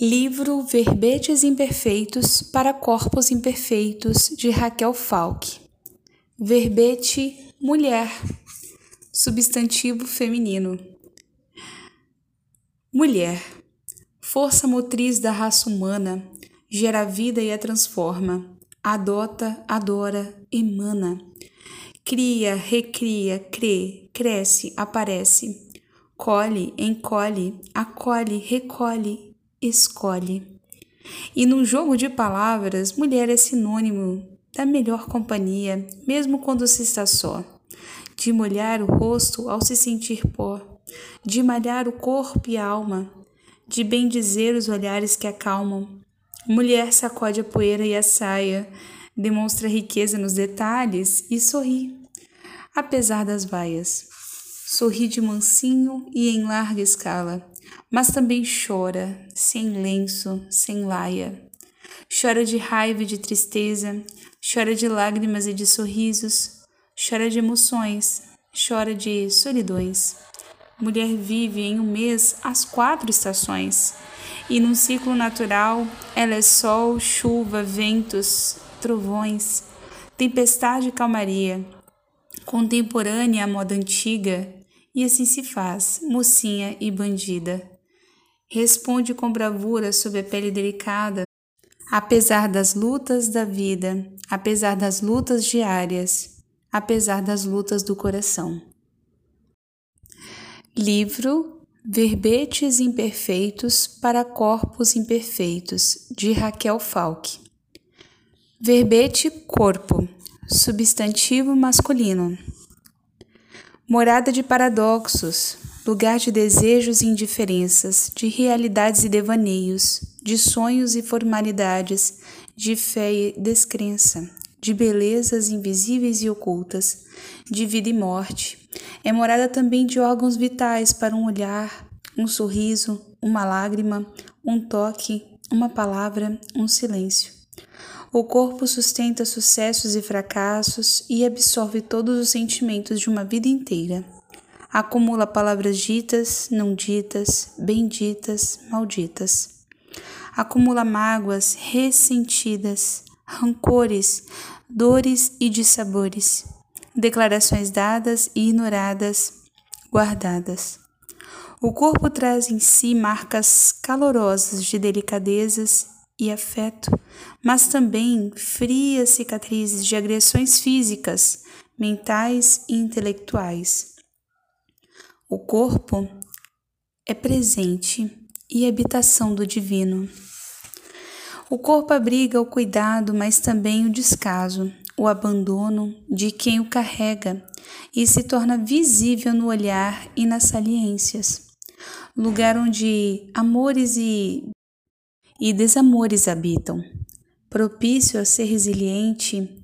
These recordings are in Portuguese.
Livro Verbetes Imperfeitos para Corpos Imperfeitos, de Raquel Falck. Verbete mulher, substantivo feminino. Mulher, força motriz da raça humana, gera a vida e a transforma, adota, adora, emana. Cria, recria, crê, cresce, aparece, colhe, encolhe, acolhe, recolhe, escolhe. E no jogo de palavras, mulher é sinônimo da melhor companhia, mesmo quando se está só. De molhar o rosto ao se sentir pó, de malhar o corpo e a alma, de bem dizer os olhares que acalmam. Mulher sacode a poeira e a saia, demonstra riqueza nos detalhes e sorri, apesar das vaias. Sorri de mansinho e em larga escala, mas também chora, sem lenço, sem laia. Chora de raiva e de tristeza, chora de lágrimas e de sorrisos, chora de emoções, chora de solidões. Mulher vive em um mês as quatro estações, e num ciclo natural ela é sol, chuva, ventos, trovões, tempestade e calmaria. Contemporânea à moda antiga, e assim se faz, mocinha e bandida. Responde com bravura sob a pele delicada, apesar das lutas da vida, apesar das lutas diárias, apesar das lutas do coração. Livro Verbetes Imperfeitos para Corpos Imperfeitos, de Raquel Falck. Verbete corpo, substantivo masculino. Morada de paradoxos, lugar de desejos e indiferenças, de realidades e devaneios, de sonhos e formalidades, de fé e descrença, de belezas invisíveis e ocultas, de vida e morte. É morada também de órgãos vitais para um olhar, um sorriso, uma lágrima, um toque, uma palavra, um silêncio. O corpo sustenta sucessos e fracassos e absorve todos os sentimentos de uma vida inteira acumula palavras ditas, não ditas, benditas, malditas. Acumula mágoas ressentidas, rancores, dores e dissabores, declarações dadas e ignoradas, guardadas. O corpo traz em si marcas calorosas de delicadezas e afeto, mas também frias cicatrizes de agressões físicas, mentais e intelectuais. O corpo é presente e habitação do divino. O corpo abriga o cuidado, mas também o descaso, o abandono de quem o carrega e se torna visível no olhar e nas saliências. Lugar onde amores e, e desamores habitam. Propício a ser resiliente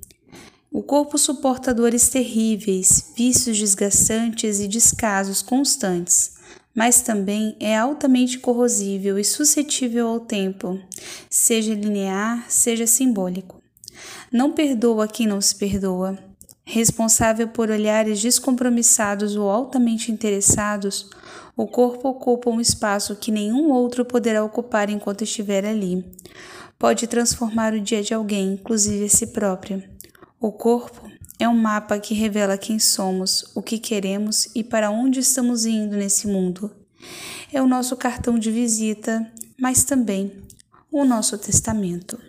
o corpo suporta dores terríveis, vícios desgastantes e descasos constantes, mas também é altamente corrosível e suscetível ao tempo, seja linear, seja simbólico. Não perdoa quem não se perdoa. Responsável por olhares descompromissados ou altamente interessados, o corpo ocupa um espaço que nenhum outro poderá ocupar enquanto estiver ali. Pode transformar o dia de alguém, inclusive a si próprio. O corpo é um mapa que revela quem somos, o que queremos e para onde estamos indo nesse mundo. É o nosso cartão de visita, mas também o nosso testamento.